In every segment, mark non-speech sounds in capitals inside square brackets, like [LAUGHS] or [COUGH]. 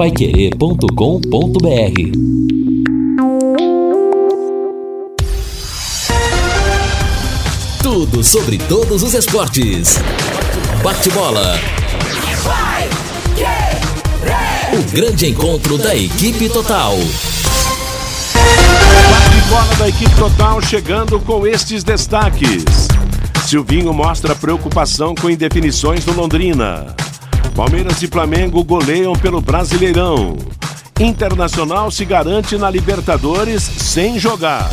paiquerê.com.br Tudo sobre todos os esportes. Bate-bola. O grande encontro da equipe total. Bate-bola da equipe total chegando com estes destaques. Silvinho mostra preocupação com indefinições do Londrina. Palmeiras e Flamengo goleiam pelo Brasileirão. Internacional se garante na Libertadores sem jogar.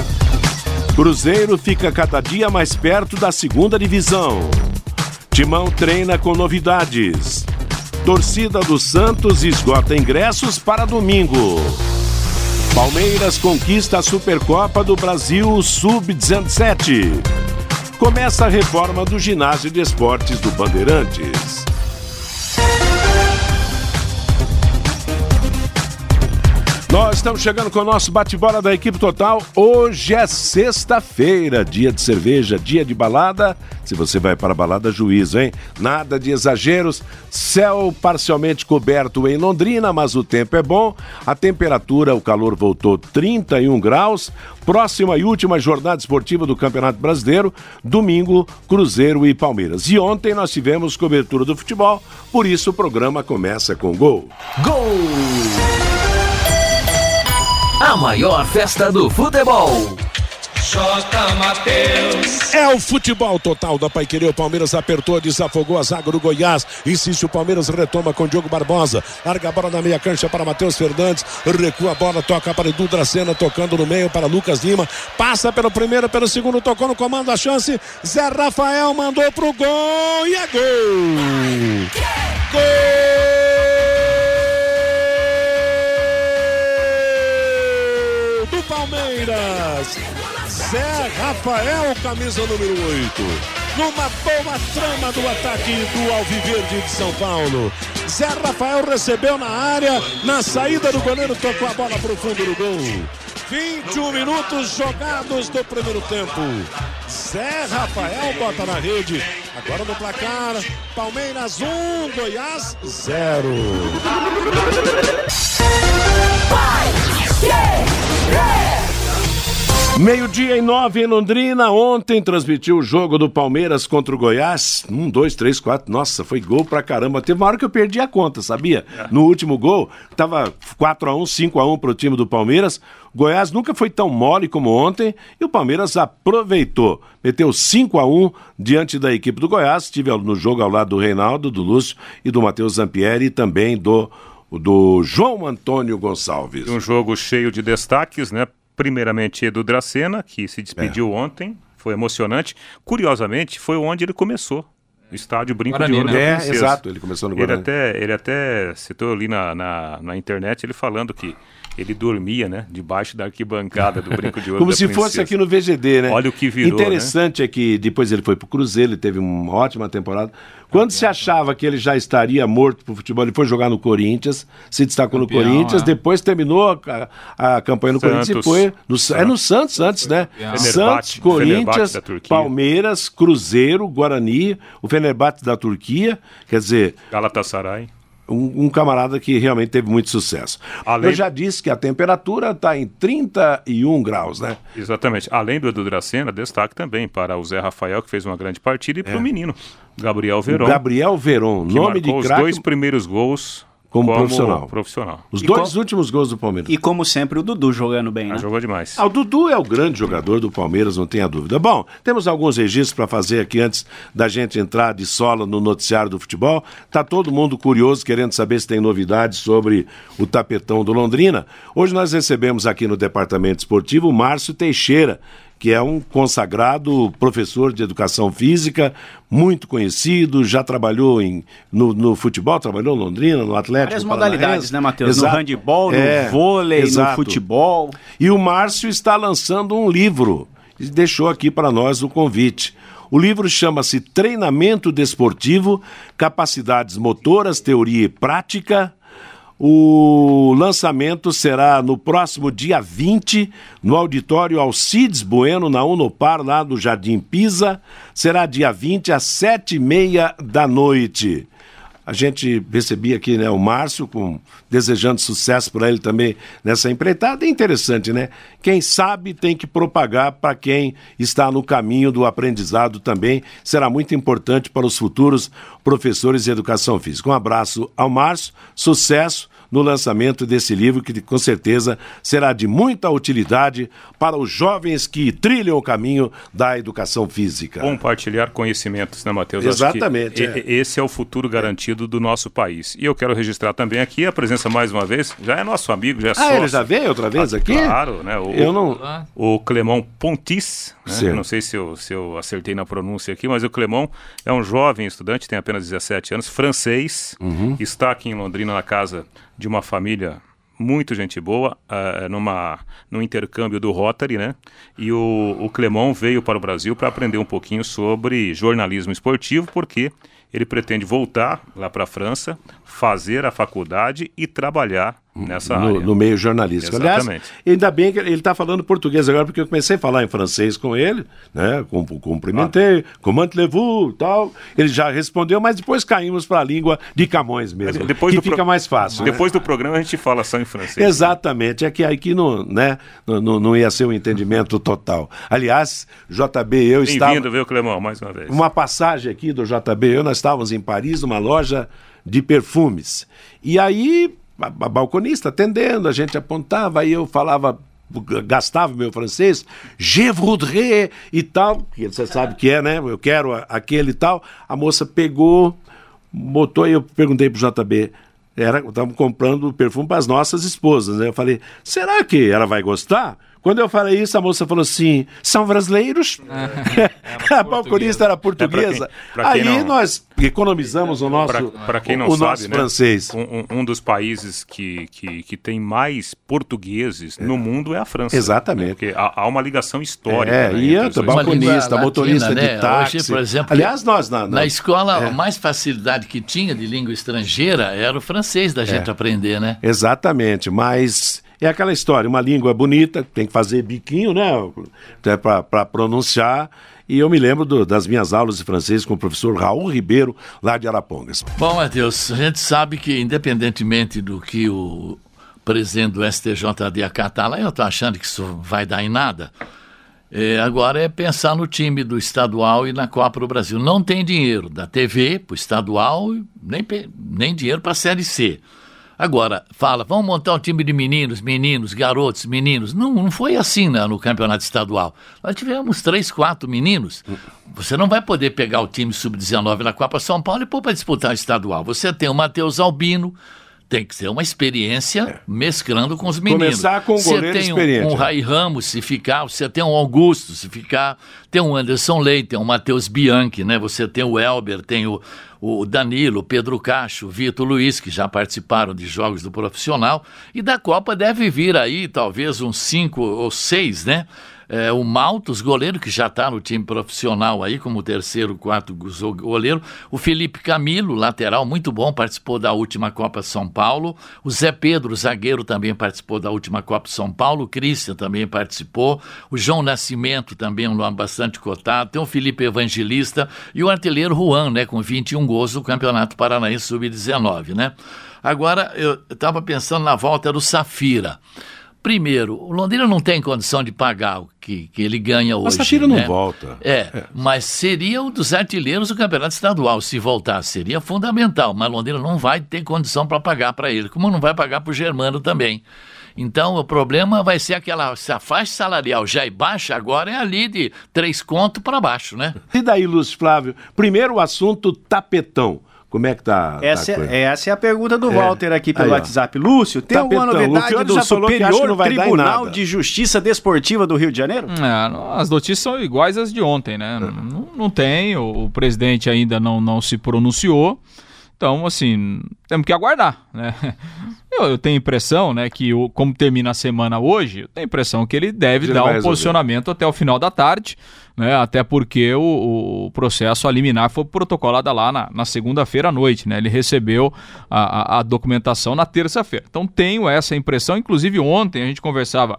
Cruzeiro fica cada dia mais perto da segunda divisão. Timão treina com novidades. Torcida do Santos esgota ingressos para domingo. Palmeiras conquista a Supercopa do Brasil Sub-17. Começa a reforma do ginásio de esportes do Bandeirantes. Estamos chegando com o nosso bate-bola da equipe total. Hoje é sexta-feira, dia de cerveja, dia de balada. Se você vai para a balada, juízo, hein? Nada de exageros. Céu parcialmente coberto em Londrina, mas o tempo é bom. A temperatura, o calor voltou 31 graus. Próxima e última jornada esportiva do Campeonato Brasileiro, domingo, Cruzeiro e Palmeiras. E ontem nós tivemos cobertura do futebol, por isso o programa começa com gol. Gol! A maior festa do futebol. J. Matheus. É o futebol total da Paiquerê. O Palmeiras apertou, desafogou a zaga do Goiás. Insiste o Palmeiras, retoma com Diogo Barbosa. Larga a bola na meia cancha para Matheus Fernandes. Recua a bola, toca para Edu Dracena, tocando no meio para Lucas Lima. Passa pelo primeiro, pelo segundo, tocou no comando a chance. Zé Rafael mandou pro gol e é gol. Gol Palmeiras. Zé Rafael, camisa número 8. Numa boa trama do ataque do Alviverde de São Paulo. Zé Rafael recebeu na área, na saída do goleiro, tocou a bola para o fundo do gol. 21 minutos jogados do primeiro tempo. Zé Rafael bota na rede. Agora no placar, Palmeiras 1, Goiás 0. Meio-dia e nove em Londrina. Ontem transmitiu o jogo do Palmeiras contra o Goiás. Um, dois, três, quatro. Nossa, foi gol pra caramba. Teve uma hora que eu perdi a conta, sabia? No último gol, tava 4 a 1 5 a 1 pro time do Palmeiras. O Goiás nunca foi tão mole como ontem e o Palmeiras aproveitou. Meteu 5 a 1 diante da equipe do Goiás. Estive no jogo ao lado do Reinaldo, do Lúcio e do Matheus Zampieri e também do, do João Antônio Gonçalves. Um jogo cheio de destaques, né? Primeiramente, Edu Dracena, que se despediu ontem, foi emocionante. Curiosamente, foi onde ele começou. O estádio Brinco Guarani, de Ouro né? da É, exato, ele começou no Ele Guarani. até, ele até citou ali na, na, na internet, ele falando que ele dormia, né? Debaixo da arquibancada do Brinco de Ouro [LAUGHS] Como se fosse Princesa. aqui no VGD, né? Olha o que virou, Interessante é que depois ele foi pro Cruzeiro, ele teve uma ótima temporada. Quando se achava que ele já estaria morto pro futebol, ele foi jogar no Corinthians, se destacou Campeão, no Corinthians, é. depois terminou a, a campanha no Corinthians e Santos. foi. No, é no Santos antes, né? Fenerbahçe, Santos, Fenerbahçe Corinthians. Palmeiras, Cruzeiro, Guarani, o Fenerbahçe da Turquia. Quer dizer, Galatasaray. Um, um camarada que realmente teve muito sucesso. Além- Eu já disse que a temperatura está em 31 graus, né? Exatamente. Além do Edu Dracena, destaque também para o Zé Rafael, que fez uma grande partida, e para o menino, Gabriel Veron. É. O Gabriel Veron, que nome de marcou os craque. dois primeiros gols Como profissional. profissional. Os E dois com- últimos gols do Palmeiras. E como sempre, o Dudu jogando bem, Ah, né? jogou demais. Ah, o Dudu é o grande jogador do Palmeiras, não tenha dúvida. Bom, temos alguns registros para fazer aqui antes da gente entrar de sola no noticiário do futebol. Tá todo mundo curioso, querendo saber se tem novidades sobre o tapetão do Londrina. Hoje nós recebemos aqui no departamento esportivo o Márcio Teixeira, que é um consagrado professor de educação física, muito conhecido, já trabalhou em, no, no futebol, trabalhou em Londrina, no Atlético. Várias modalidades, né, Matheus? No handebol, no É, vôlei, exato. no futebol. E o Márcio está lançando um livro e deixou aqui para nós o convite. O livro chama-se Treinamento Desportivo, Capacidades Motoras, Teoria e Prática. O lançamento será no próximo dia 20, no auditório Alcides Bueno, na Unopar, lá do Jardim Pisa. Será dia 20, às sete e meia da noite. A gente recebia aqui né, o Márcio, com, desejando sucesso para ele também nessa empreitada. É interessante, né? Quem sabe tem que propagar para quem está no caminho do aprendizado também. Será muito importante para os futuros professores de educação física. Um abraço ao Márcio, sucesso no lançamento desse livro, que com certeza será de muita utilidade para os jovens que trilham o caminho da educação física. Compartilhar conhecimentos, né, Matheus? Exatamente. É. Esse é o futuro garantido do nosso país. E eu quero registrar também aqui a presença, mais uma vez, já é nosso amigo, já é ah, sócio. ele já veio outra vez ah, aqui? Claro, né? O, eu não... O Clemão Pontis, né? não sei se eu, se eu acertei na pronúncia aqui, mas o Clemão é um jovem estudante, tem apenas 17 anos, francês, uhum. está aqui em Londrina na casa de uma família muito gente boa, uh, numa, no intercâmbio do Rotary, né? E o, o Clemão veio para o Brasil para aprender um pouquinho sobre jornalismo esportivo, porque ele pretende voltar lá para a França, fazer a faculdade e trabalhar nessa no, área. No meio jornalístico. Exatamente. Aliás, ainda bem que ele está falando português agora, porque eu comecei a falar em francês com ele, né? Cumprimentei, ah. comment levou tal. Ele já respondeu, mas depois caímos para a língua de Camões mesmo, depois que fica pro... mais fácil. Depois né? do programa a gente fala só em francês. Exatamente, é que aqui não, né, não, não ia ser um entendimento total. Aliás, JB eu estava... Bem-vindo, viu, Clemão, mais uma vez. Uma passagem aqui do JB eu, nós estávamos em Paris, numa loja de perfumes. E aí a, a balconista atendendo, a gente apontava, aí eu falava gastava meu francês, je voudrais e tal, que você sabe que é, né? Eu quero aquele e tal. A moça pegou, botou e eu perguntei pro JB, era, comprando perfume para as nossas esposas, né? Eu falei, será que ela vai gostar? Quando eu falei isso, a moça falou assim: são brasileiros? [LAUGHS] É, [LAUGHS] a balconista era portuguesa. É, pra quem, pra Aí não, nós economizamos o nosso, pra, quem não o sabe, nosso né, francês. Um, um, dos países que, que, que tem mais portugueses é. no mundo é a França. Exatamente. Né? Porque há, há, uma ligação histórica. É, né, e outra, balconista, latina, motorista né? de táxi. Hoje, por exemplo, Aliás, nós na, na, na escola, é. a mais facilidade que tinha de língua estrangeira era o francês da gente aprender, né? Exatamente, mas é aquela história, uma língua bonita, tem que fazer biquinho, né? Para pronunciar. E eu me lembro do, das minhas aulas de francês com o professor Raul Ribeiro, lá de Arapongas. Bom, Matheus, a gente sabe que, independentemente do que o presidente do STJD acatar lá, eu estou achando que isso vai dar em nada. É, agora é pensar no time do estadual e na Copa do Brasil. Não tem dinheiro da TV para o estadual, nem, nem dinheiro para a Série C. Agora, fala, vamos montar um time de meninos, meninos, garotos, meninos. Não, não foi assim né, no campeonato estadual. Nós tivemos três, quatro meninos. Você não vai poder pegar o time sub-19 na Copa São Paulo e pôr para disputar o estadual. Você tem o Matheus Albino, tem que ser uma experiência é. mesclando com os meninos. Começar com você goleiro tem experiente. um, um Rai Ramos, se ficar, você tem um Augusto, se ficar, tem um Anderson Leite, tem um Matheus Bianchi, né? Você tem o Elber, tem o, o Danilo, o Pedro Cacho, o Vitor Luiz, que já participaram de jogos do profissional, e da Copa deve vir aí talvez uns cinco ou seis, né? É, o Maltos, goleiro que já está no time profissional aí, como terceiro, quarto goleiro. O Felipe Camilo, lateral, muito bom, participou da última Copa São Paulo. O Zé Pedro, zagueiro, também participou da última Copa São Paulo. O Christian também participou. O João Nascimento, também um nome bastante cotado. Tem o Felipe Evangelista e o artilheiro Juan, né, com 21 gols no Campeonato Paranaense Sub-19, né? Agora, eu estava pensando na volta do Safira. Primeiro, o Londrina não tem condição de pagar o que, que ele ganha hoje. Mas Safira né? não volta. É, é, mas seria um dos artilheiros do campeonato estadual. Se voltar, seria fundamental. Mas Londrina não vai ter condição para pagar para ele, como não vai pagar para o Germano também. Então o problema vai ser aquela. Se a faixa salarial já é baixa, agora é ali de três contos para baixo, né? E daí, Lúcio Flávio? Primeiro o assunto tapetão. Como é que tá? Essa, tá é, essa é a pergunta do é. Walter aqui pelo Aí, WhatsApp. Lúcio, tem alguma novidade do Superior Tribunal de Justiça Desportiva do Rio de Janeiro? É, as notícias são iguais às de ontem, né? É. Não, não, tem, o, o, presidente ainda não, não se pronunciou. Então, assim, temos que aguardar, né? [LAUGHS] Eu, eu, tenho a impressão, né, que o, como termina a semana hoje, eu tenho a impressão que ele deve ele dar um resolver. posicionamento até o final da tarde, né, até porque o, o processo a liminar foi protocolado lá na, na segunda-feira à noite, né, ele recebeu a, a, a documentação na terça-feira. Então tenho essa impressão, inclusive ontem a gente conversava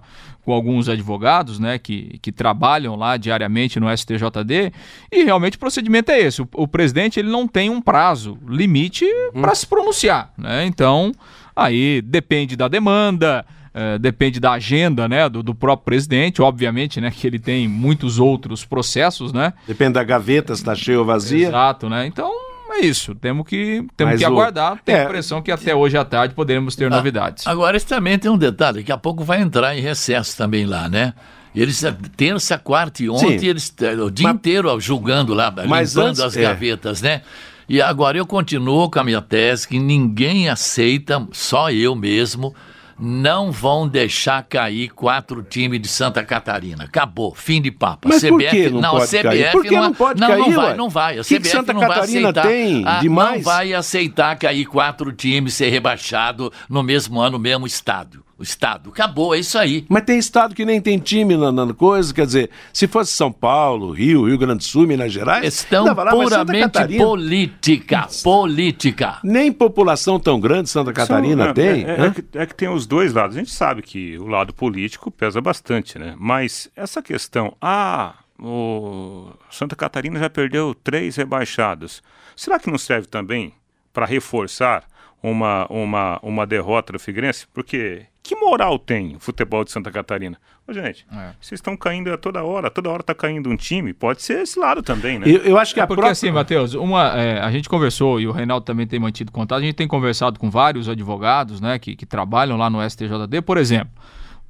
com alguns advogados, né, que, que trabalham lá diariamente no STJD, e realmente o procedimento é esse, o, o presidente ele não tem um prazo limite hum. para se pronunciar, né, então Aí depende da demanda, é, depende da agenda né, do, do, próprio presidente, obviamente, né? Que ele tem muitos outros processos, né? Depende da gaveta, se está cheia ou vazia. Exato, né? Então é isso. Temos que, temos que aguardar. Tenho é... a impressão que até hoje à tarde poderemos ter ah, novidades. Agora, isso também tem um detalhe: daqui a pouco vai entrar em recesso também lá, né? Eles, terça, quarta e ontem, Sim. eles o dia mas, inteiro julgando lá, limpando antes, as é. gavetas, né? E agora eu continuo com a minha tese que ninguém aceita, só eu mesmo, não vão deixar cair quatro times de Santa Catarina. Acabou, fim de papo. Mas CBF, por que não, não pode CBF cair? Por que não, não pode não, cair? Não vai, não vai. A que CBF que Santa não Catarina vai aceitar, tem a, demais? Não vai aceitar cair quatro times ser rebaixado no mesmo ano, mesmo estádio o estado. Acabou, é isso aí. Mas tem estado que nem tem time na, na coisa, quer dizer, se fosse São Paulo, Rio, Rio Grande do Sul, Minas Gerais. Estão lá, puramente política. Política. Nem população tão grande Santa Catarina São, é, tem. É, é, é, que, é que tem os dois lados. A gente sabe que o lado político pesa bastante, né? Mas essa questão, ah, o Santa Catarina já perdeu três rebaixados. Será que não serve também para reforçar uma, uma, uma derrota do Figueirense? Porque que moral tem o futebol de Santa Catarina? Ô, gente, é. vocês estão caindo a toda hora, toda hora está caindo um time, pode ser esse lado também, né? Eu, eu acho que é porque própria... assim, Matheus, uma, é, a gente conversou, e o Reinaldo também tem mantido contato, a gente tem conversado com vários advogados, né, que, que trabalham lá no STJD, por exemplo,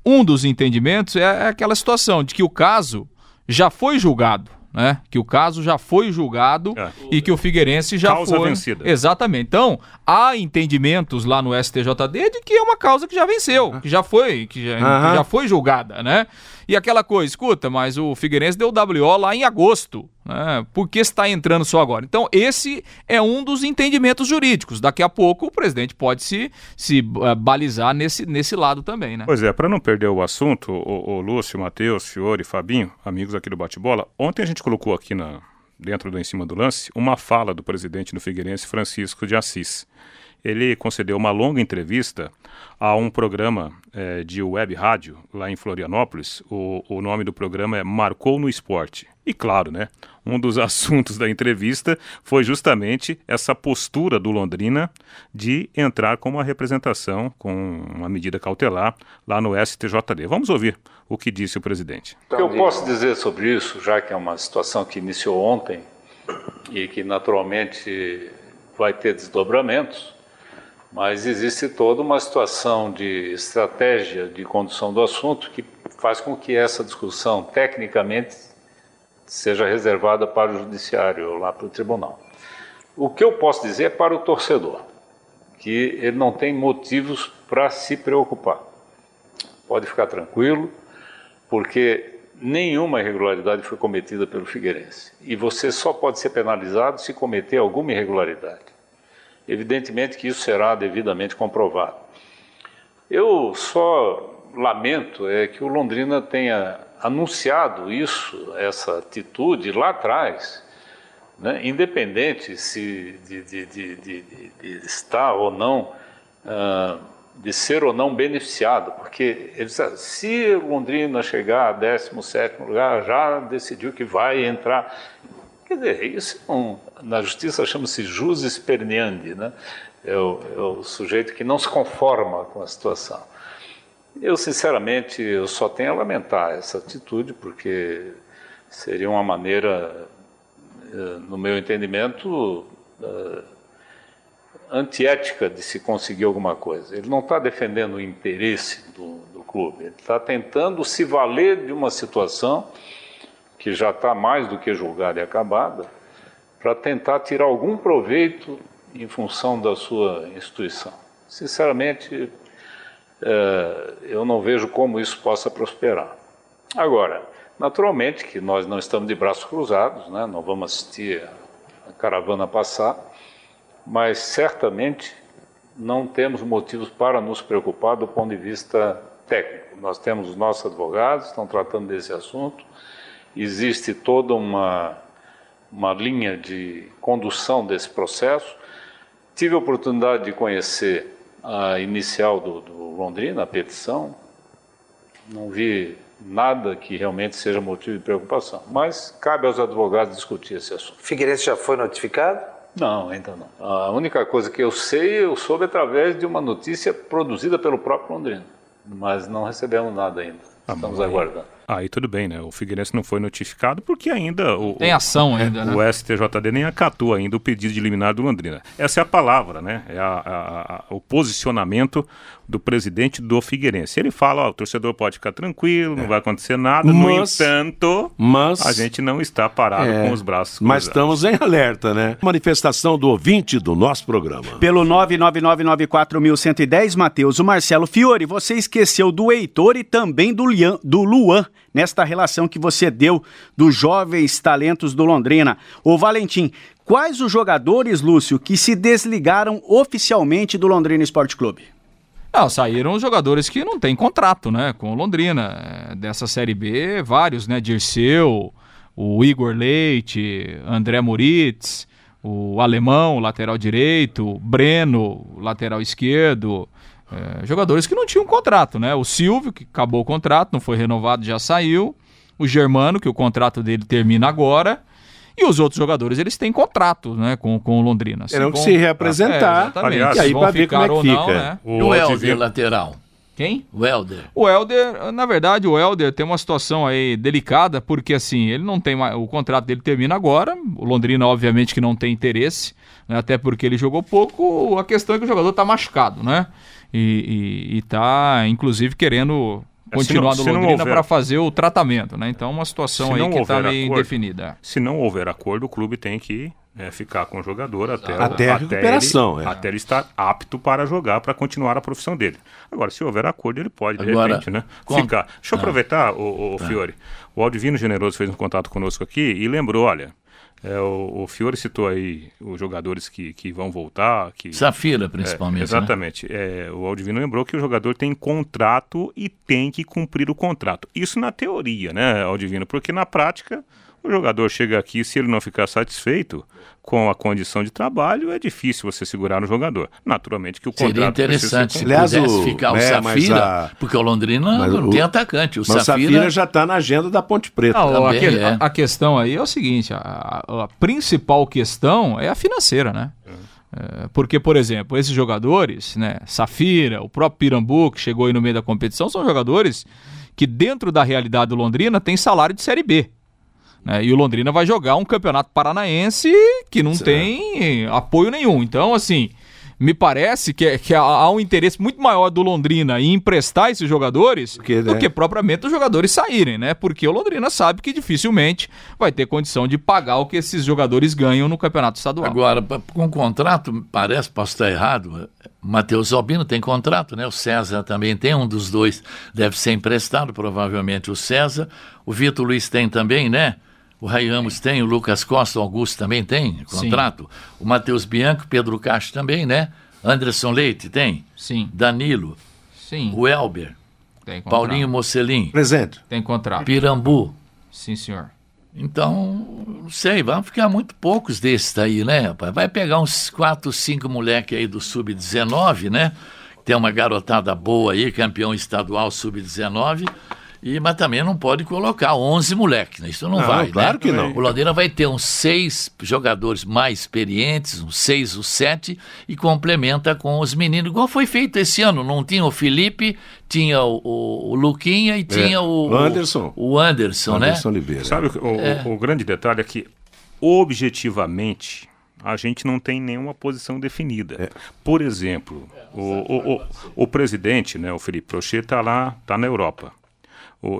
um dos entendimentos é, é aquela situação de que o caso já foi julgado, né? Que o caso já foi julgado é. e que o Figueirense já causa foi. vencida. Exatamente. Então, há entendimentos lá no STJD de que é uma causa que já venceu, que já foi, que já, que já foi julgada, né? E aquela coisa, escuta, mas o Figueirense deu WO lá em agosto. Né? Por que está entrando só agora? Então, esse é um dos entendimentos jurídicos. Daqui a pouco o presidente pode se, se uh, balizar nesse, nesse lado também, né? Pois é, para não perder o assunto, o, o Lúcio, Matheus, Fiore, Fabinho, amigos aqui do Bate-Bola, ontem a gente colocou aqui na, dentro do Em Cima do Lance uma fala do presidente do Figueirense, Francisco de Assis ele concedeu uma longa entrevista a um programa é, de web rádio lá em Florianópolis. O, o nome do programa é Marcou no Esporte. E claro, né, um dos [LAUGHS] assuntos da entrevista foi justamente essa postura do Londrina de entrar com uma representação, com uma medida cautelar lá no STJD. Vamos ouvir o que disse o presidente. O que eu posso dizer sobre isso, já que é uma situação que iniciou ontem e que naturalmente vai ter desdobramentos, mas existe toda uma situação de estratégia de condução do assunto que faz com que essa discussão, tecnicamente, seja reservada para o judiciário, lá para o tribunal. O que eu posso dizer é para o torcedor, que ele não tem motivos para se preocupar. Pode ficar tranquilo, porque nenhuma irregularidade foi cometida pelo Figueirense. E você só pode ser penalizado se cometer alguma irregularidade. Evidentemente que isso será devidamente comprovado. Eu só lamento é que o Londrina tenha anunciado isso, essa atitude lá atrás, né, independente se de, de, de, de, estar ou não, uh, de ser ou não beneficiado, porque disse, se Londrina chegar a 17 lugar, já decidiu que vai entrar. Quer dizer, isso é um, na justiça chama-se jus esperneandi, né? É o, é o, sujeito que não se conforma com a situação. Eu, sinceramente, eu só tenho a lamentar essa atitude, porque seria uma maneira, eh, no meu entendimento, eh, antiética de se conseguir alguma coisa. Ele não está defendendo o interesse do, do clube, ele está tentando se valer de uma situação que já está mais do que julgada e acabada, para tentar tirar algum proveito em função da sua instituição. Sinceramente, é, eu não vejo como isso possa prosperar. Agora, naturalmente que nós não estamos de braços cruzados, né? não vamos assistir a caravana passar, mas certamente não temos motivos para nos preocupar do ponto de vista técnico. Nós temos os nossos advogados, estão tratando desse assunto, existe toda uma, uma linha de condução desse processo. Tive a oportunidade de conhecer a inicial do, do Londrina, a petição, não vi nada que realmente seja motivo de preocupação, mas cabe aos advogados discutir esse assunto. Figueirense já foi notificado? Não, ainda não. A única coisa que eu sei, eu soube através de uma notícia produzida pelo próprio Londrina, mas não recebemos nada ainda. Estamos aguardando. Aí tudo bem, né? O Figueirense não foi notificado porque ainda o, tem ação ainda, né? O STJD nem acatou ainda o pedido de liminar do Londrina. Essa é a palavra, né? É a, a, a, o posicionamento do presidente do Figueirense. Ele fala, ó, o torcedor pode ficar tranquilo, é. não vai acontecer nada. Mas, no entanto, mas, a gente não está parado é, com os braços cruzados. Mas estamos em alerta, né? Manifestação do ouvinte do nosso programa. Pelo 99994110, Matheus, o Marcelo Fiore, você esqueceu do Heitor e também do, Lian, do Luan nesta relação que você deu dos jovens talentos do Londrina. Ô Valentim, quais os jogadores, Lúcio, que se desligaram oficialmente do Londrina Esporte Clube? Não, saíram os jogadores que não têm contrato, né, com Londrina. É, dessa Série B, vários, né, Dirceu, o Igor Leite, André Moritz, o Alemão, lateral direito, Breno, lateral esquerdo, é, jogadores que não tinham contrato, né? O Silvio, que acabou o contrato, não foi renovado, já saiu. O Germano, que o contrato dele termina agora. E os outros jogadores, eles têm contrato né, com, com o Londrina. Terão que se representar. É, Aliás, e aí para ver como é que fica. Não, né? O, o Helder, lateral. Quem? O Helder. O Helder, na verdade, o Helder tem uma situação aí delicada, porque assim, ele não tem mais. O contrato dele termina agora. O Londrina, obviamente, que não tem interesse, né, até porque ele jogou pouco. A questão é que o jogador está machucado, né? e está, inclusive, querendo é, continuar no Londrina para fazer o tratamento, né? Então, uma situação aí que está meio acordo, indefinida. Se não houver acordo, o clube tem que é, ficar com o jogador até, até, a recuperação, ele, é. até ele estar apto para jogar, para continuar a profissão dele. Agora, se houver acordo, ele pode, de Agora, repente, né? Ficar. Deixa eu ah. aproveitar, o, o ah. Fiore. O Aldivino Generoso fez um contato conosco aqui e lembrou, olha, é, o, o, Fiore citou aí os jogadores que, que vão voltar. Que, Safira, principalmente. É, exatamente. Né? É, o Aldivino lembrou que o jogador tem contrato e tem que cumprir o contrato. Isso na teoria, né, Aldivino? Porque na prática, o jogador chega aqui, se ele não ficar satisfeito, com a condição de trabalho, é difícil você segurar um jogador. Naturalmente que o contrato... Seria interessante se Aliás, pudesse o, ficar o é, Safira, a, porque o Londrina não o, tem atacante. O Safira... Safira já está na agenda da Ponte Preta. Não, a, que, é. a, questão aí é o seguinte, a, a principal questão é a financeira, né? É, porque, por exemplo, esses jogadores, né, Safira, o próprio Pirambu, que chegou aí no meio da competição, são jogadores que dentro da realidade do Londrina tem salário de Série B. Né? E o Londrina vai jogar um campeonato paranaense que não tem apoio nenhum. Então, assim, me parece que, que há um interesse muito maior do Londrina em emprestar esses jogadores Porque, do né? que propriamente os jogadores saírem, né? Porque o Londrina sabe que dificilmente vai ter condição de pagar o que esses jogadores ganham no campeonato estadual. Agora, com contrato, parece, posso estar errado, Matheus Albino tem contrato, né? O César também tem, um dos dois deve ser emprestado, provavelmente o César. O Vitor Luiz tem também, né? O Ray Ramos tem, o Lucas Costa, o Augusto também tem contrato. Sim. O Matheus Bianco, Pedro Castro também, né? Anderson Leite tem? Sim. Danilo? Sim. O Elber? Tem contrato. Paulinho Mocelim? Presente. Tem contrato. Pirambu? Sim, senhor. Então, não sei, vão ficar muito poucos desses daí, né, rapaz? Vai pegar uns 4, 5 moleques aí do Sub-19, né? Tem uma garotada boa aí, campeão estadual Sub-19 e, mas também não pode colocar 11 moleques, né? Isso não, não vai, claro né? que não. O Londrina vai ter uns seis jogadores mais experientes, uns seis ou sete, e complementa com os meninos, igual foi feito esse ano. Não tinha o Felipe, tinha o, o, o Luquinha e é. tinha o, o Anderson. O Anderson, Anderson né? Oliveira. Sabe o, é. o grande detalhe é que, objetivamente, a gente não tem nenhuma posição definida. É. Por exemplo, o, o, o, o, presidente, né, o Felipe Prochet, está lá, está na Europa.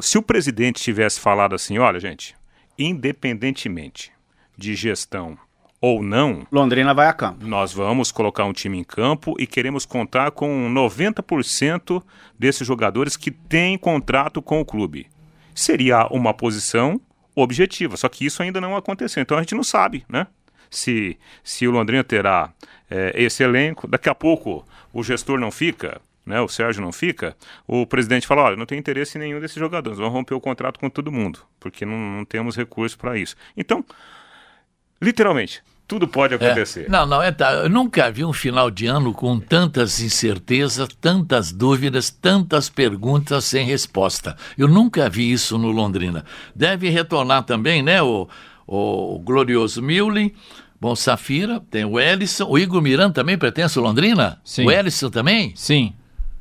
Se o presidente tivesse falado assim, olha, gente, independentemente de gestão ou não, Londrina vai a campo. Nós vamos colocar um time em campo e queremos contar com 90% desses jogadores que têm contrato com o clube. Seria uma posição objetiva, só que isso ainda não aconteceu. Então a gente não sabe, né? se, se o Londrina terá é, esse elenco. Daqui a pouco o gestor não fica, né, o Sérgio não fica, o presidente fala, olha, não tem interesse em nenhum desses jogadores, vamos romper o contrato com todo mundo, porque não, não temos recurso para isso. Então, literalmente, tudo pode acontecer. É. Não, não, é, tá. eu nunca vi um final de ano com tantas incertezas, tantas dúvidas, tantas perguntas sem resposta. Eu nunca vi isso no Londrina. Deve retornar também, né, o, o glorioso Milne, Bom, Safira, tem o Ellison, o Igor Miranda também pertence ao Londrina? Sim. O Ellison também? Sim.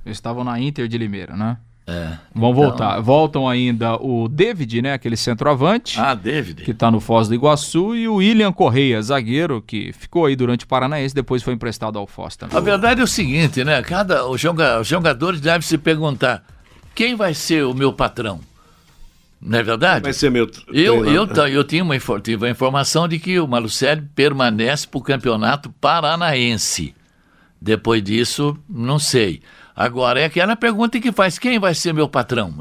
Eles estavam na Inter de Limeira, né? É. Vão então... voltar. Voltam ainda o David, né? Aquele centroavante. Ah, David. Que está no Foz do Iguaçu. E o William Correia, zagueiro, que ficou aí durante o Paranaense, depois foi emprestado ao Foz também. A verdade é o seguinte, né? Cada, os jogadores devem se perguntar: quem vai ser o meu patrão? Não é verdade? Vai ser meu. Eu, eu, eu tinha uma, tive a informação de que o Malucelli permanece para o campeonato paranaense. Depois disso, não sei. Agora, é aquela pergunta que faz: quem vai ser meu patrão?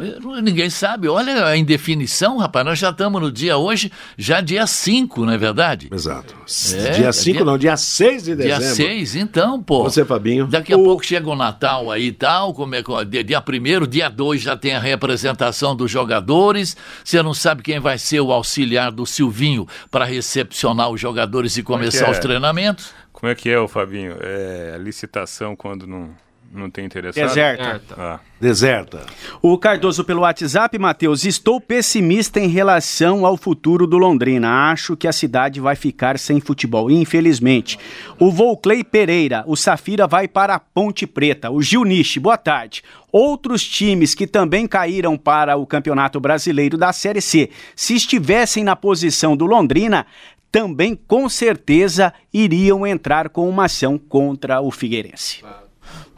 Ninguém sabe. Olha a indefinição, rapaz. Nós já estamos no dia hoje, já dia 5, não é verdade? Exato. É, dia 5 não, dia 6 de dezembro. Dia 6, então, pô. Você, Fabinho. Daqui a o... pouco chega o Natal aí e tal. Como é, dia 1 dia 2 já tem a representação dos jogadores. Você não sabe quem vai ser o auxiliar do Silvinho para recepcionar os jogadores e começar é os treinamentos. Como é que é, o Fabinho? É a licitação quando não não tem interessado? Deserta. Ah. Deserta. O Cardoso pelo WhatsApp, Matheus, estou pessimista em relação ao futuro do Londrina. Acho que a cidade vai ficar sem futebol, infelizmente. O Volclay Pereira, o Safira vai para a Ponte Preta. O Gil Nishi, boa tarde. Outros times que também caíram para o Campeonato Brasileiro da Série C, se estivessem na posição do Londrina, também com certeza iriam entrar com uma ação contra o Figueirense.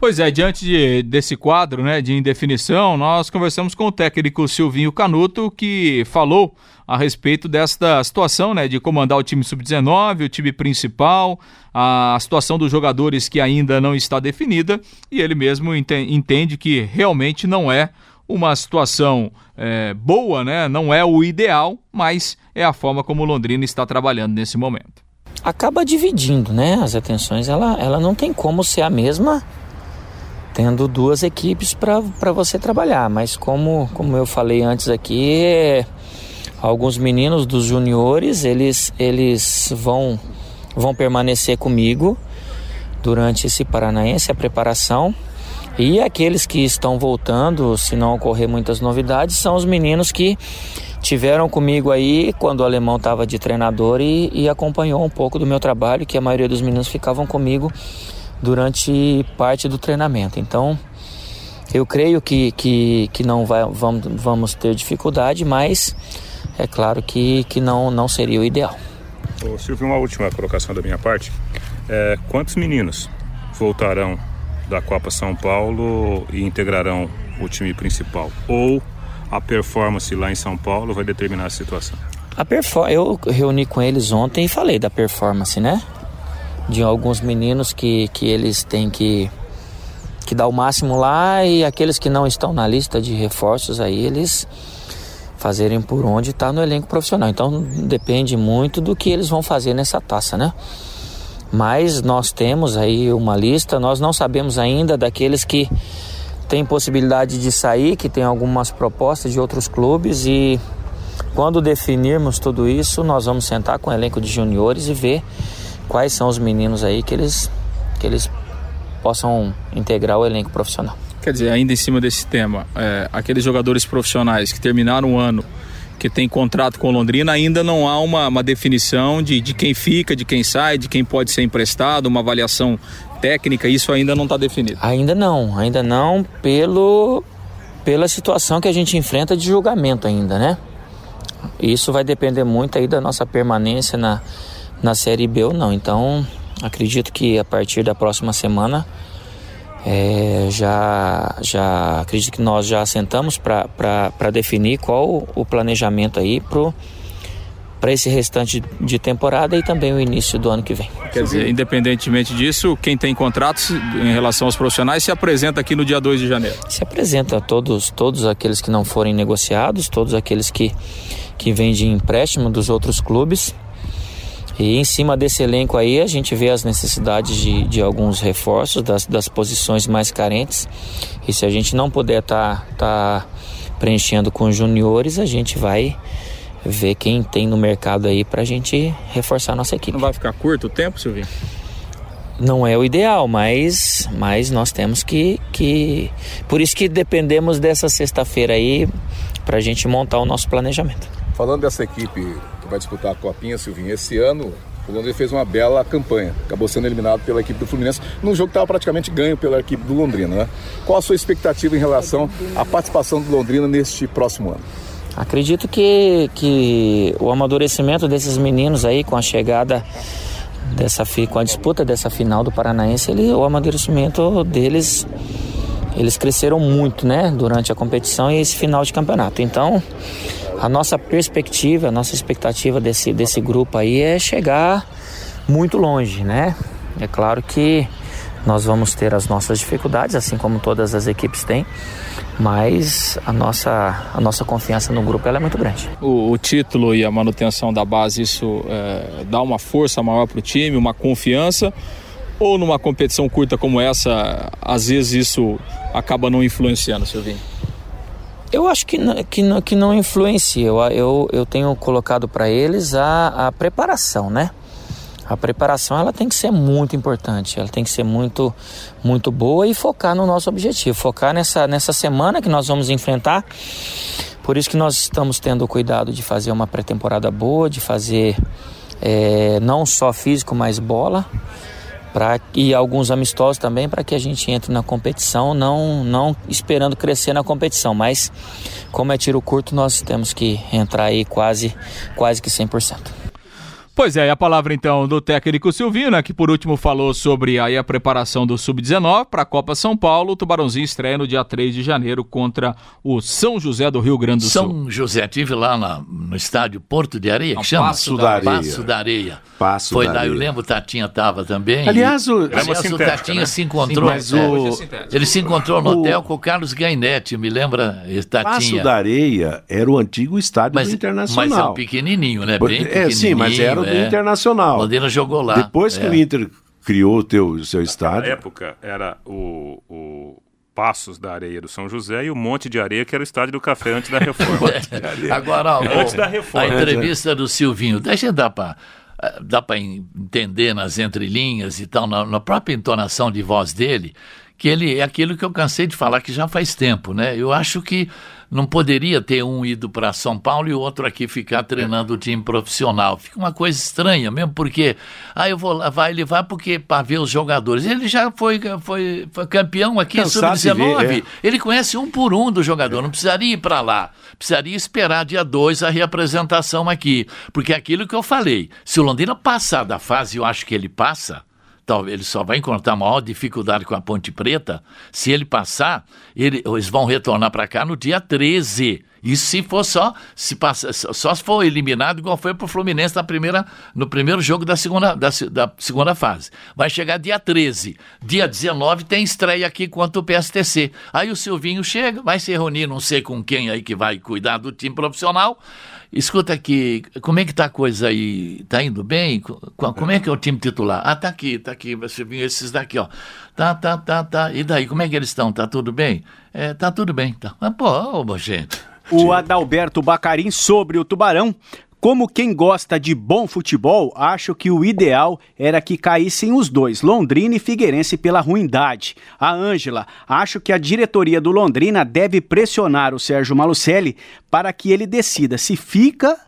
Pois é, diante de, desse quadro né, de indefinição, nós conversamos com o técnico Silvinho Canuto, que falou a respeito desta situação né, de comandar o time sub-19, o time principal, a situação dos jogadores que ainda não está definida, e ele mesmo entende que realmente não é uma situação é, boa, né? não é o ideal, mas é a forma como o Londrina está trabalhando nesse momento. Acaba dividindo né, as atenções, ela, ela não tem como ser a mesma tendo duas equipes para você trabalhar. Mas como, como eu falei antes aqui, alguns meninos dos juniores, eles, eles vão, vão permanecer comigo durante esse Paranaense, a preparação. E aqueles que estão voltando, se não ocorrer muitas novidades, são os meninos que tiveram comigo aí quando o alemão estava de treinador e, e acompanhou um pouco do meu trabalho, que a maioria dos meninos ficavam comigo durante parte do treinamento. Então, eu creio que, que, que não vai, vamos, vamos ter dificuldade, mas é claro que, que não, não seria o ideal. Ô, Silvio, uma última colocação da minha parte. É, quantos meninos voltarão da Copa São Paulo e integrarão o time principal? Ou a performance lá em São Paulo vai determinar a situação? A perfor eu reuni com eles ontem e falei da performance, né? De alguns meninos que, que eles têm que, que dar o máximo lá e aqueles que não estão na lista de reforços aí, eles fazerem por onde está no elenco profissional. Então depende muito do que eles vão fazer nessa taça, né? Mas nós temos aí uma lista, nós não sabemos ainda daqueles que têm possibilidade de sair, que tem algumas propostas de outros clubes e quando definirmos tudo isso, nós vamos sentar com o elenco de juniores e ver quais são os meninos aí que eles, que eles possam integrar o elenco profissional. Quer dizer, ainda em cima desse tema, é, aqueles jogadores profissionais que terminaram o ano, que tem contrato com Londrina, ainda não há uma, uma definição de, de quem fica, de quem sai, de quem pode ser emprestado, uma avaliação técnica, isso ainda não está definido? Ainda não, ainda não, pelo, pela situação que a gente enfrenta de julgamento ainda, né? Isso vai depender muito aí da nossa permanência na, na Série B ou não. Então, acredito que a partir da próxima semana é, já, já acredito que nós já sentamos para definir qual o planejamento aí pro para esse restante de temporada e também o início do ano que vem. Quer dizer, independentemente disso, quem tem contratos em relação aos profissionais se apresenta aqui no dia 2 de janeiro? Se apresenta todos, todos aqueles que não forem negociados, todos aqueles que, que vêm de empréstimo dos outros clubes E em cima desse elenco aí, a gente vê as necessidades de, de alguns reforços das, das posições mais carentes. E se a gente não puder estar tá, tá preenchendo com juniores, a gente vai ver quem tem no mercado aí para a gente reforçar a nossa equipe. Não vai ficar curto o tempo, Silvinho? Não é o ideal, mas, mas nós temos que, que. Por isso que dependemos dessa sexta-feira aí para a gente montar o nosso planejamento. Falando dessa equipe que vai disputar a Copinha, Silvinho, esse ano o Londrina fez uma bela campanha. Acabou sendo eliminado pela equipe do Fluminense num jogo que estava praticamente ganho pela equipe do Londrina. Né? Qual a sua expectativa em relação à participação do Londrina neste próximo ano? Acredito que, que o amadurecimento desses meninos aí com a chegada dessa com a disputa dessa final do Paranaense, ele, o amadurecimento deles eles cresceram muito, né, durante a competição e esse final de campeonato. Então, a nossa perspectiva, a nossa expectativa desse desse grupo aí é chegar muito longe, né? É claro que nós vamos ter as nossas dificuldades, assim como todas as equipes têm, mas a nossa, a nossa confiança no grupo é muito grande. O, o, título e a manutenção da base, isso é, dá uma força maior para o time, uma confiança? Ou numa competição curta como essa, às vezes isso acaba não influenciando, Silvinho? Eu acho que que que não influencia. Eu, eu, eu tenho colocado para eles a, a preparação, né? A preparação ela tem que ser muito importante, ela tem que ser muito, muito boa e focar no nosso objetivo, focar nessa, nessa semana que nós vamos enfrentar. Por isso que nós estamos tendo o cuidado de fazer uma pré-temporada boa, de fazer é, não só físico, mas bola. Pra, e alguns amistosos também para que a gente entre na competição, não, não esperando crescer na competição, mas como é tiro curto, nós temos que entrar aí quase, quase que 100%. Pois é, e a palavra então do técnico Silvino, né, que por último falou sobre aí a preparação do Sub-19 para a Copa São Paulo. O Tubarãozinho estreia no dia 3 de janeiro contra o São José do Rio Grande do São Sul. São José, tive lá na, no estádio Porto de Areia, que chama? Passo da Areia. Passo da Areia. Passo Foi da lá, areia. eu lembro, o Tatinha tava também. Aliás, o, aliás, o Tatinha né? se encontrou. Sim, mas o, é, ele se encontrou no o, hotel com o Carlos Gainetti, me lembra, Tatinha. Passo da Areia era o antigo estádio mas, do Internacional. Mas é um pequenininho, né? Bem é, sim, mas era o do é. Internacional. Londrina jogou lá. Depois que é. o Inter criou o teu, seu estádio. Na época era o, o Passos da Areia do São José e o Monte de Areia, que era o estádio do café antes da reforma. [LAUGHS] Agora, ó, antes da reforma. a entrevista do Silvinho, deixa eu dar para dá para entender nas entrelinhas e tal, na, na, própria entonação de voz dele, que ele é aquilo que eu cansei de falar que já faz tempo, né? Eu acho que não poderia ter um ido para São Paulo e o outro aqui ficar treinando o time profissional. Fica uma coisa estranha mesmo, porque ah, eu vou lá, vai, ele vai porque para ver os jogadores. Ele já foi, foi, foi campeão aqui, sub-19. É. Ele conhece um por um do jogador, não precisaria ir para lá. Precisaria esperar dia 2 a reapresentação aqui. Porque é aquilo que eu falei, se o Londrina passar da fase, eu acho que ele passa, talvez ele só vai encontrar maior dificuldade com a Ponte Preta. Se ele passar, ele, eles vão retornar para cá no dia 13. Isso se for só, se passa, só se for eliminado, igual foi para o Fluminense na primeira, no primeiro jogo da segunda, da, da, segunda fase. Vai chegar dia 13. Dia 19 tem estreia aqui contra o PSTC. Aí o Silvinho chega, vai se reunir, não sei com quem aí que vai cuidar do time profissional. Escuta aqui, como é que tá a coisa aí? Tá indo bem? Como é que é o time titular? Ah, tá aqui, tá aqui, Silvinho, esses daqui, ó. Tá, tá, tá, tá. E daí, como é que eles estão? Tá tudo bem? É, tá tudo bem. Tá. Mas, pô, ô, gente. O Adalberto Bacarim sobre o Tubarão. Como quem gosta de bom futebol, acho que o ideal era que caíssem os dois, Londrina e Figueirense, pela ruindade. A Ângela, acho que a diretoria do Londrina deve pressionar o Sérgio Malucelli para que ele decida se fica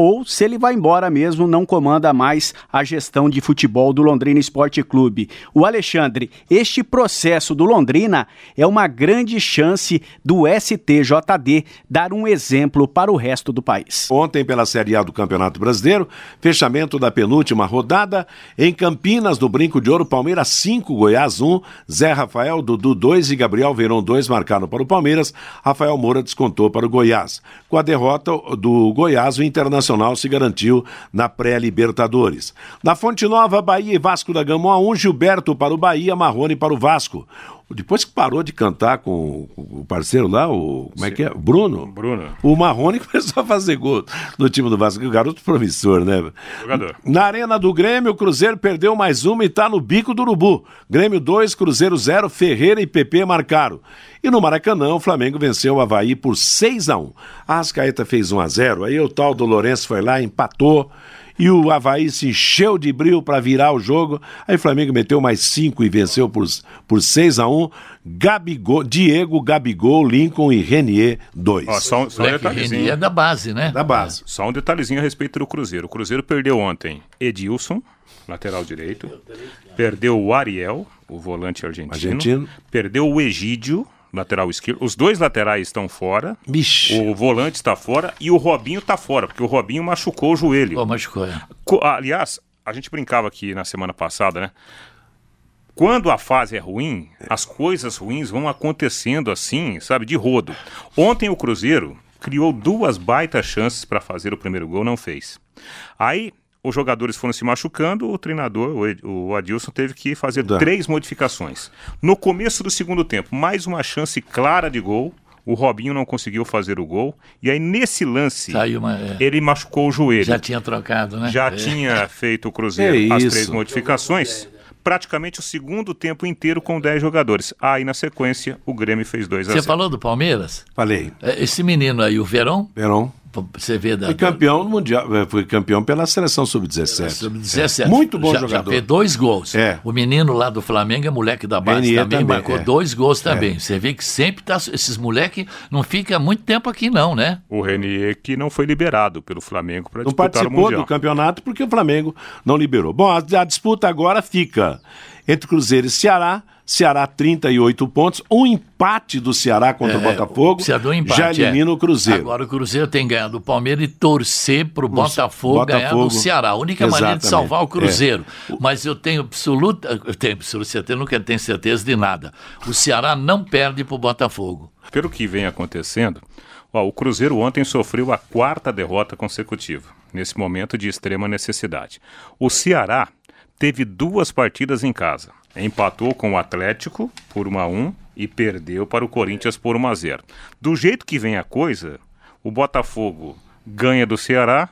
ou se ele vai embora mesmo, não comanda mais a gestão de futebol do Londrina Esporte Clube. O Alexandre, este processo do Londrina é uma grande chance do STJD dar um exemplo para o resto do país. Ontem, pela Série A do Campeonato Brasileiro, fechamento da penúltima rodada, em Campinas, no Brinco de Ouro, Palmeiras 5, Goiás 1, Zé Rafael, Dudu 2 e Gabriel Verão 2 marcaram para o Palmeiras, Rafael Moura descontou para o Goiás. Com a derrota do Goiás, o Internacional se garantiu na pré-Libertadores. Na Fonte Nova, Bahia e Vasco da Gama 1, Gilberto para o Bahia, Marrone para o Vasco. Depois que parou de cantar com o parceiro lá, o. Como é que é? Bruno? Bruno. O Marrone [LAUGHS] começou a fazer gol no time do Vasco. O garoto promissor, né? Jogador. Na Arena do Grêmio, o Cruzeiro perdeu mais uma e tá no bico do Urubu. Grêmio 2, Cruzeiro 0, Ferreira e PP marcaram. E no Maracanã, o Flamengo venceu o Havaí por 6 a 1 A Ascaeta fez 1 a 0 aí o tal do Lourenço foi lá, empatou e o Havaí se encheu de brilho para virar o jogo. Aí o Flamengo meteu mais cinco e venceu por, por 6 a 1 Gabigol, Diego, Gabigol, Lincoln e Renier, dois. Ó, só, só um detalhezinho. Renier é da base, né? Da base. É. Só um detalhezinho a respeito do Cruzeiro. O Cruzeiro perdeu ontem Edilson, lateral direito. Perdeu o Ariel, o volante argentino. Argentino. Perdeu o Egídio, lateral esquerdo. Os dois laterais estão fora. Bicho. O volante está fora e o Robinho está fora, porque o Robinho machucou o joelho. Pô, machucou, é. Co- Aliás, a gente brincava aqui na semana passada, né? Quando a fase é ruim, as coisas ruins vão acontecendo assim, sabe, de rodo. Ontem o Cruzeiro criou duas baitas chances para fazer o primeiro gol, não fez. Aí os jogadores foram se machucando, o treinador, o Adilson, teve que fazer Dá. três modificações. No começo do segundo tempo, mais uma chance clara de gol. O Robinho não conseguiu fazer o gol. E aí, nesse lance, uma. é. ele machucou o joelho Já tinha trocado, né? já É. tinha [LAUGHS] feito o Cruzeiro É as três modificações, praticamente o segundo tempo inteiro com 10 jogadores. Aí na sequência o Grêmio fez 2 a Você 0. falou do Palmeiras? Falei. É, Esse menino aí, o Verão, Verão. Você vê da. Foi campeão no Mundial, eh, foi campeão pela seleção sub-17. Sub-17. Muito bom já, jogador. Já fez dois gols. É. O menino lá do Flamengo é moleque da base Renier também, também, marcou é. dois gols também. Você vê que sempre tá. Esses moleques não ficam muito tempo aqui, não, né? O Renier que não foi liberado pelo Flamengo para Não disputar o participou Mundial. do campeonato porque o Flamengo não liberou. Bom, a, a disputa agora fica entre Cruzeiro e Ceará. Ceará 38 pontos, um empate do Ceará contra o Botafogo do empate, já elimina é. o Cruzeiro. Agora o Cruzeiro tem ganhado o Palmeiras e torcer pro Botafogo, ganhar do Ceará. A única maneira de Exatamente. salvar o Cruzeiro. Mas eu tenho absoluta. Eu tenho absoluta certeza, nunca tenho certeza de nada. O Ceará não perde pro Botafogo. Pelo que vem acontecendo, ó, o Cruzeiro ontem sofreu a quarta derrota consecutiva, nesse momento de extrema necessidade. O Ceará teve duas partidas em casa. Empatou com o Atlético por 1 a 1 e perdeu para o Corinthians por 1 a 0. Do jeito que vem a coisa, o Botafogo ganha do Ceará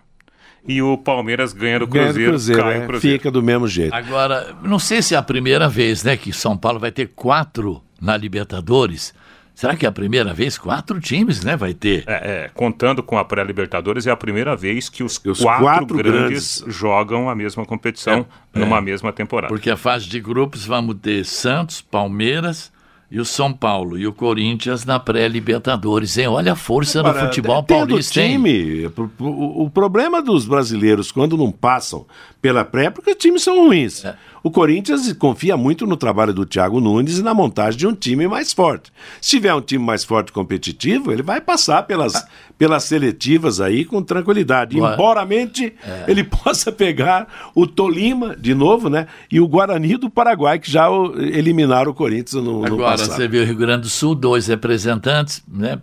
e o Palmeiras ganha do Ganha do Cruzeiro, Cruzeiro, cai é, Cruzeiro. fica do mesmo jeito. Agora, não sei se é a primeira vez, né, que São Paulo vai ter quatro na Libertadores. Será que é a primeira vez? Quatro times, né, vai ter. É, é, contando com a pré-Libertadores, é a primeira vez que os, Os quatro, quatro grandes, jogam a mesma competição numa mesma temporada. Porque a fase de grupos vamos ter Santos, Palmeiras e o São Paulo. E o Corinthians na pré-Libertadores, hein? Olha a força do Agora, futebol paulista, hein? time. O, o problema dos brasileiros quando não passam pela pré, é porque os times são ruins. É. O Corinthians confia muito no trabalho do Thiago Nunes e na montagem de um time mais forte. Se tiver um time mais forte e competitivo, ele vai passar pelas, pelas seletivas aí com tranquilidade. Ué. Embora mente É. ele [LAUGHS] possa pegar o Tolima de novo, né? E o Guarani do Paraguai, que já eliminaram o Corinthians no, no Agora, passado. você vê o Rio Grande do Sul, dois representantes, né?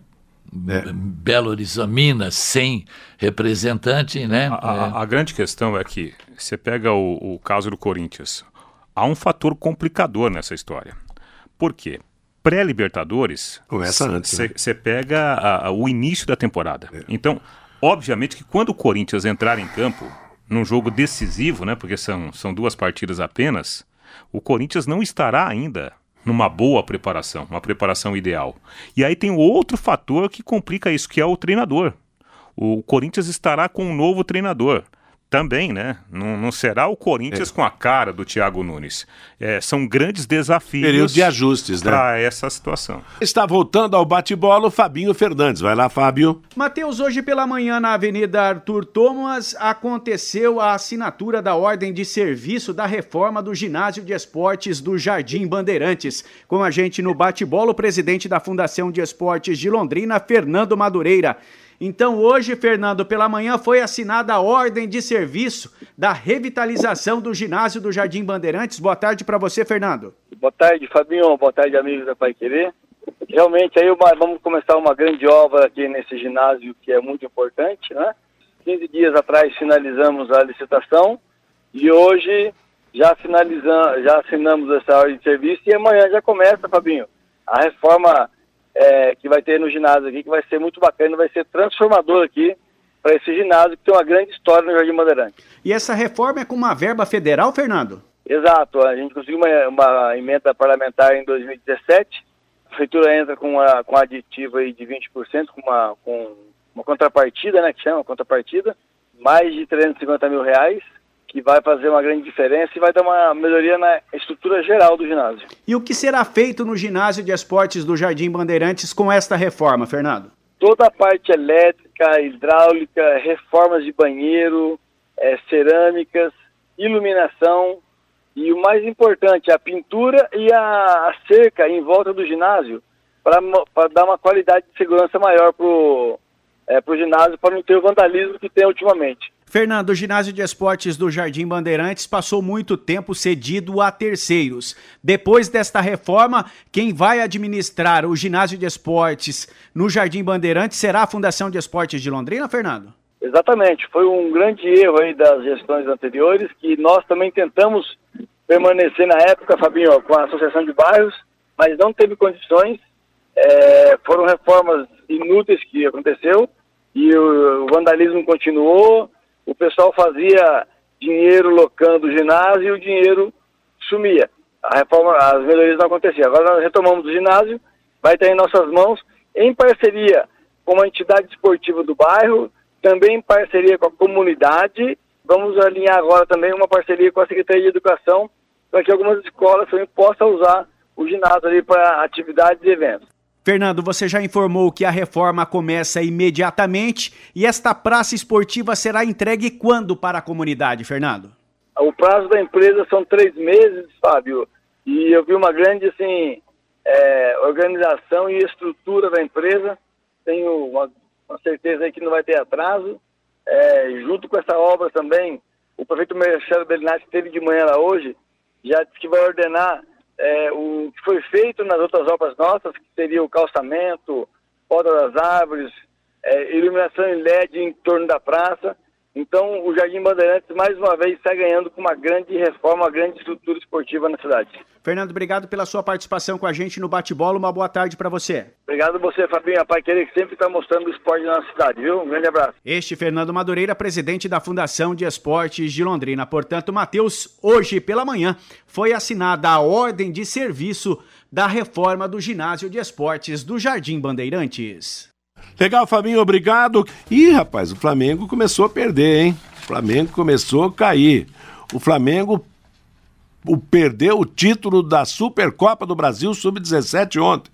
É. Belo Horizonte, Minas, sem representante, né? A, a- a grande questão é que você pega o, o caso do Corinthians. Há um fator complicador nessa história. Por quê? Pré-Libertadores. Começa antes, né? Você pega a- a- o início da temporada. Então, obviamente que quando o Corinthians entrar em campo, num jogo decisivo, né? Porque são, são duas partidas apenas, o Corinthians não estará ainda numa boa preparação, uma preparação ideal. E aí tem outro fator que complica isso, que é o treinador. O Corinthians estará com um novo treinador. Também, né? Não, não será o Corinthians É. com a cara do Thiago Nunes. É, são grandes desafios Período de ajustes, né? para essa situação. Está voltando ao bate-bola o Fabinho Fernandes. Vai lá, Fábio. Mateus, hoje pela manhã na Avenida Arthur Thomas aconteceu a assinatura da ordem de serviço da reforma do ginásio de esportes do Jardim Bandeirantes. Com a gente no bate-bola, o presidente da Fundação de Esportes de Londrina, Fernando Madureira. Então, hoje, Fernando, pela manhã foi assinada a ordem de serviço da revitalização do ginásio do Jardim Bandeirantes. Boa tarde para você, Fernando. Boa tarde, Fabinho. Boa tarde, amigos da Pai Querer. Realmente, aí uma- vamos começar uma grande obra aqui nesse ginásio que é muito importante, né? 15 dias atrás finalizamos a licitação e hoje já finalizamos, já assinamos essa ordem de serviço e amanhã já começa, Fabinho, a reforma é, que vai ter no ginásio aqui, que vai ser muito bacana, vai ser transformador aqui para esse ginásio que tem uma grande história no Jardim Bandeirante. E essa reforma é com uma verba federal, Fernando? Exato, a gente conseguiu uma, uma emenda parlamentar em 2017, a prefeitura entra com, a, com aditivo aí de 20%, com uma, com uma contrapartida, né, que chama contrapartida, mais de 350 mil reais, que vai fazer uma grande diferença e vai dar uma melhoria na estrutura geral do ginásio. E o que será feito no ginásio de esportes do Jardim Bandeirantes com esta reforma, Fernando? Toda a parte elétrica, hidráulica, reformas de banheiro, é, cerâmicas, iluminação e o mais importante, a pintura e a, a cerca em volta do ginásio para dar uma qualidade de segurança maior para o é, ginásio, para não ter o vandalismo que tem ultimamente. Fernando, o ginásio de esportes do Jardim Bandeirantes passou muito tempo cedido a terceiros. Depois desta reforma, quem vai administrar o ginásio de esportes no Jardim Bandeirantes será a Fundação de Esportes de Londrina, Fernando? Exatamente, foi um grande erro aí das gestões anteriores que nós também tentamos permanecer na época, Fabinho, com a Associação de Bairros, mas não teve condições. É, foram reformas inúteis que aconteceu e o, o vandalismo continuou. O pessoal fazia dinheiro locando o ginásio e o dinheiro sumia. A reforma, as melhorias não aconteciam. Agora nós retomamos o ginásio, vai estar em nossas mãos, em parceria com a entidade esportiva do bairro, também em parceria com a comunidade. Vamos alinhar agora também uma parceria com a Secretaria de Educação para que algumas escolas também possam usar o ginásio ali para atividades e eventos. Fernando, você já informou que a reforma começa imediatamente e esta praça esportiva será entregue quando para a comunidade, Fernando? O prazo da empresa são três meses, Fábio, e eu vi uma grande assim, é, organização e estrutura da empresa. Tenho uma com certeza que não vai ter atraso. É, junto com essa obra também, o prefeito Marcelo Bellinati esteve de manhã lá hoje, já disse que vai ordenar é, o que foi feito nas outras obras nossas, que seria o calçamento, poda das árvores, é, iluminação em LED em torno da praça, então, o Jardim Bandeirantes, mais uma vez, está ganhando com uma grande reforma, uma grande estrutura esportiva na cidade. Fernando, obrigado pela sua participação com a gente no Bate-Bola. Uma boa tarde para você. Obrigado a você, Fabinho, a Pai Querer, que sempre está mostrando o esporte na nossa cidade, viu? Um grande abraço. Este Fernando Madureira, presidente da Fundação de Esportes de Londrina. Portanto, Matheus, hoje pela manhã foi assinada a ordem de serviço da reforma do ginásio de esportes do Jardim Bandeirantes. Legal, Fabinho, obrigado. Ih, rapaz, o Flamengo começou a perder, hein? O Flamengo começou a cair. O Flamengo o, perdeu o título da Supercopa do Brasil Sub-17 ontem.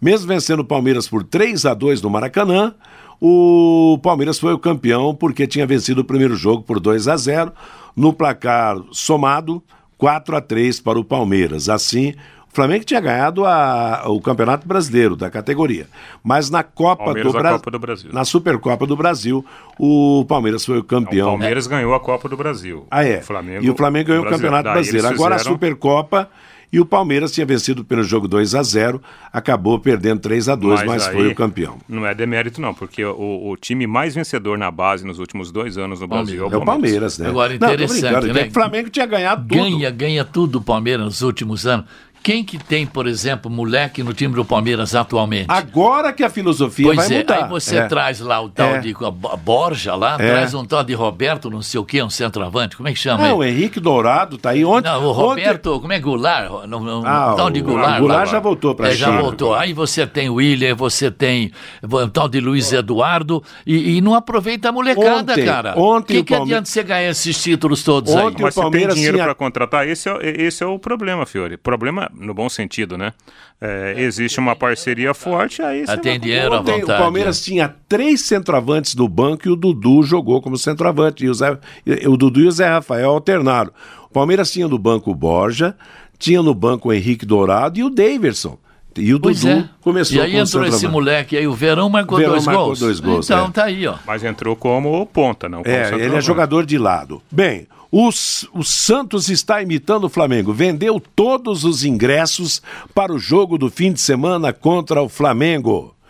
Mesmo vencendo o Palmeiras por 3 a 2 no Maracanã, o Palmeiras foi o campeão porque tinha vencido o primeiro jogo por 2 a 0 no placar somado 4 a 3 para o Palmeiras. Assim, o Flamengo tinha ganhado a, o Campeonato Brasileiro da categoria. Mas na Copa, do, Bra... Copa do, Brasil. Na Supercopa do Brasil, o Palmeiras foi o campeão. o Palmeiras ganhou a Copa do Brasil. Ah, é. O Flamengo, e o Flamengo ganhou o Campeonato Brasileiro. Agora fizeram... a Supercopa e o Palmeiras tinha vencido pelo jogo 2 a 0 acabou perdendo 3 a 2 mas, mas foi o campeão. Não é demérito, não, porque o, o, time mais vencedor na base nos últimos dois anos no Brasil é o Palmeiras. É o Palmeiras né? Agora, interessante, não, né? O Flamengo tinha ganhado tudo. Ganha, ganha tudo o Palmeiras nos últimos anos. Quem que tem, por exemplo, moleque no time do Palmeiras atualmente? Agora que a filosofia pois vai é, mudar. Aí você é. traz lá o tal é. de Borja lá, é. traz um tal de Roberto, não sei o que, um centroavante, como é que chama? É, o Henrique Dourado tá aí ontem. Não, o Roberto, ontem... como é Goulart? No, no, ah, tal de Goulart. O Goulart já voltou para é, Já voltou. Aí você tem o William, você tem o tal de Luiz Eduardo e, e não aproveita a molecada, ontem, cara. Ontem que, que Palme... adianta você ganhar esses títulos todos ontem aí? Mas o Palmeiras tem dinheiro tinha... para contratar, esse é, esse é o problema, Fiore. Problema no bom sentido né? É, existe uma parceria forte, aí você tem dinheiro à vontade. O Palmeiras é. tinha três centroavantes no banco e o Dudu jogou como centroavante. E o, Zé, o Dudu e o Zé Rafael alternaram. O Palmeiras tinha no banco o Borja, tinha no banco o Henrique Dourado e o Daverson. E o pois Dudu é. começou E aí entrou esse moleque aí, o Verão marcou, Verão dois, marcou gols. dois gols. Então é. tá aí, ó. Mas entrou como ponta, não como É, ele é jogador de lado. Bem, os, o Santos está imitando o Flamengo. Vendeu todos os ingressos para o jogo do fim de semana contra o Flamengo. [LAUGHS]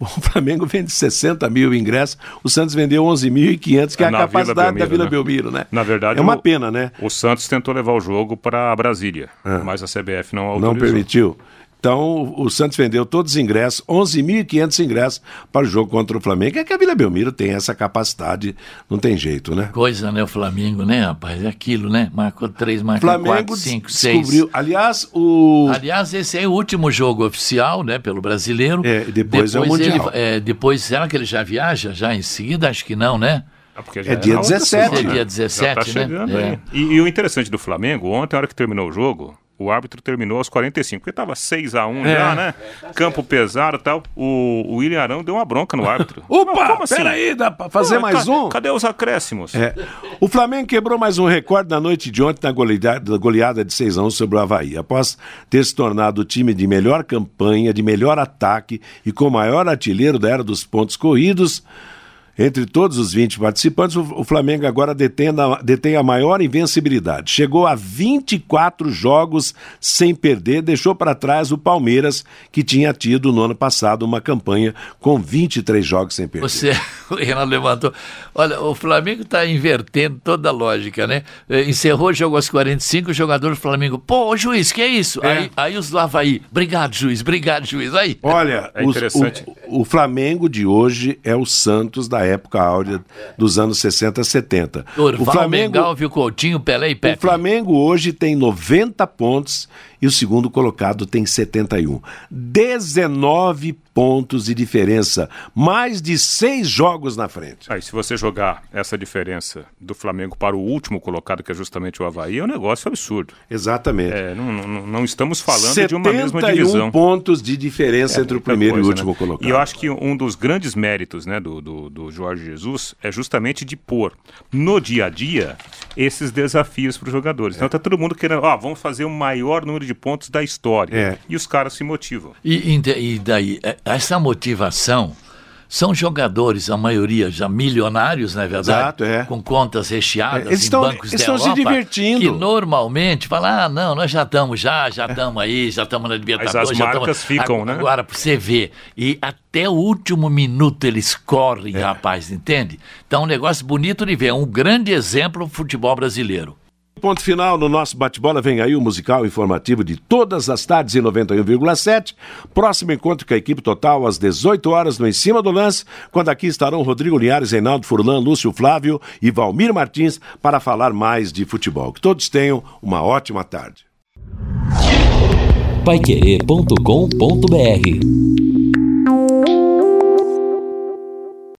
O Flamengo vende 60 mil ingressos, o Santos vendeu 11.500, que é a Na capacidade Vila Belmiro, da Vila né? Belmiro, né? Na verdade, é uma o, pena, né? O Santos tentou levar o jogo para Brasília, é. mas a CBF não autorizou. Não permitiu. Então, o Santos vendeu todos os ingressos, 11.500 ingressos para o jogo contra o Flamengo. É que a Vila Belmiro tem essa capacidade, não tem jeito, né? Coisa, né? O Flamengo, né, rapaz? É aquilo, né? Marcou três, marcou Flamengo quatro, cinco, descobriu. seis. Aliás, o. Aliás, esse é o último jogo oficial, né, pelo brasileiro. É, depois, depois é o Mundial. Ele, é, depois, será que ele já viaja? Já em seguida? Acho que não, né? É, é dia 17. É dia 17, tá né? chegando é. aí. E, e, o interessante do Flamengo, ontem, a hora que terminou o jogo, o árbitro terminou aos 45, porque estava 6 a 1 é. já, né? Campo pesado e tal. O, o William Arão deu uma bronca no árbitro. [LAUGHS] Opa, Mas, assim? peraí, dá pra fazer Pô, mais um? Cadê os acréscimos? É. O Flamengo quebrou mais um recorde na noite de ontem na goleada, goleada de 6 a 1 sobre o Havaí. Após ter se tornado o time de melhor campanha, de melhor ataque e com o maior artilheiro da era dos pontos corridos, entre todos os 20 participantes, o Flamengo agora detém a, detém a maior invencibilidade. Chegou a 24 jogos sem perder, deixou para trás o Palmeiras, que tinha tido no ano passado uma campanha com 23 jogos sem perder. Você, [LAUGHS] o Renato levantou. Olha, o Flamengo está invertendo toda a lógica, né? Eh, encerrou o jogo aos 45, o jogador do Flamengo, pô, juiz, que é isso? É. Aí, aí os do Havaí, obrigado, juiz, obrigado, juiz. Aí. Olha, é os, o, o Flamengo de hoje é o Santos da época áurea dos anos 60, 70. Durval, o Flamengo, Mengal, viu Coutinho, Pelé e Pepe. O Flamengo hoje tem 90 pontos e o segundo colocado tem 71. 19 pontos de diferença, mais de seis jogos na frente. Aí, se você jogar essa diferença do Flamengo para o último colocado, que é justamente o Havaí, é um negócio absurdo. Exatamente. É, não, não, não, estamos falando de uma mesma divisão. pontos de diferença é entre o primeiro coisa, e o último né? colocado. E eu acho que um dos grandes méritos né, do, do, do Jorge Jesus é justamente de pôr no dia a dia esses desafios para os jogadores. Então está todo mundo querendo, ó, vamos fazer o maior número de pontos da história. É. E os caras se motivam. E, e daí, é, essa motivação são jogadores, a maioria já milionários, não é verdade? Exato, é. Com contas recheadas é, eles em estão, bancos eles da estão se divertindo. Que normalmente falam, ah, não, nós já estamos já, já estamos aí, já estamos na Libertadores. Mas as marcas tamo... ficam, agora, né? Agora, para você ver, e até o último minuto eles correm, é. rapaz, entende? Então, um negócio bonito de ver, é um grande exemplo do futebol brasileiro. Ponto final no nosso bate-bola. Vem aí o musical informativo de todas as tardes em 91,7. Próximo encontro com a equipe total às 18 horas no Em Cima do Lance, quando aqui estarão Rodrigo Linhares, Reinaldo Furlan, Lúcio Flávio e Valmir Martins para falar mais de futebol. Que todos tenham uma ótima tarde. Paiquerê.com.br